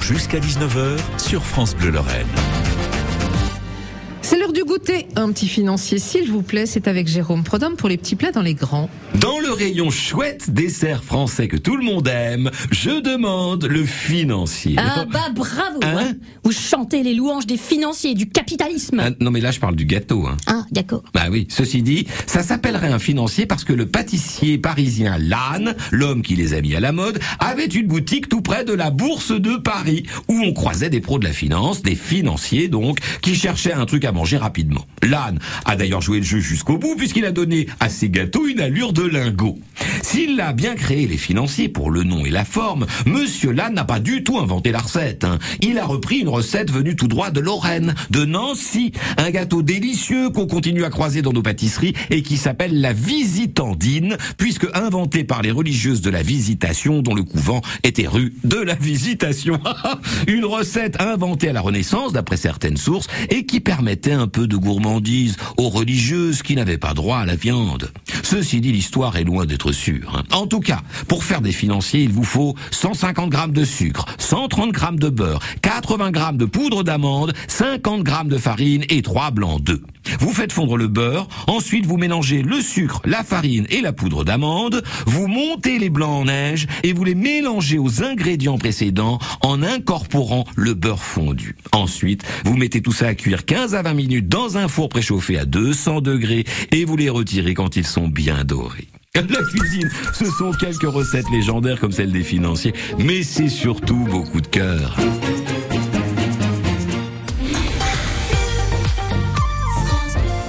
Jusqu'à 19h sur France Bleu Lorraine. C'est l'heure du goûter. Un petit financier, s'il vous plaît, c'est avec Jérôme Prodhomme pour les petits plats dans les grands. Dans le rayon chouette dessert français que tout le monde aime, je demande le financier. Ah bah bravo Hein hein. Vous chantez les louanges des financiers, du capitalisme Ah, non mais là je parle du gâteau. Hein. Ah, d'accord. Bah oui, ceci dit, ça s'appellerait un financier parce que le pâtissier parisien Lannes, l'homme qui les a mis à la mode, avait une boutique tout près de la bourse de Paris, où on croisait des pros de la finance, des financiers donc, qui cherchaient un truc à manger rapidement. Lannes a d'ailleurs joué le jeu jusqu'au bout puisqu'il a donné à ses gâteaux une allure de lingot. S'il a bien créé les financiers pour le nom et la forme, Monsieur Lannes n'a pas du tout inventé la recette. hein. Il a repris une recette venue tout droit de Lorraine, de Nancy, un gâteau délicieux qu'on continue à croiser dans nos pâtisseries et qui s'appelle la visitandine, puisque inventé par les religieuses de la Visitation dont le couvent était rue de la Visitation. une recette inventée à la Renaissance d'après certaines sources et qui permettait un peu de gourmandise aux religieuses qui n'avaient pas droit à la viande. Ceci dit, l'histoire est loin d'être sûre. En tout cas, pour faire des financiers, il vous faut 150 grammes de sucre, 130 grammes de beurre, 80 grammes de poudre d'amande, 50 grammes de farine et 3 blancs d'œufs. Vous faites fondre le beurre, ensuite vous mélangez le sucre, la farine et la poudre d'amande, vous montez les blancs en neige et vous les mélangez aux ingrédients précédents en incorporant le beurre fondu. Ensuite, vous mettez tout ça à cuire 15 à 20 minutes dans un four préchauffé à 200 degrés et vous les retirez quand ils sont bien dorés. La cuisine, ce sont quelques recettes légendaires comme celle des financiers, mais c'est surtout beaucoup de cœur.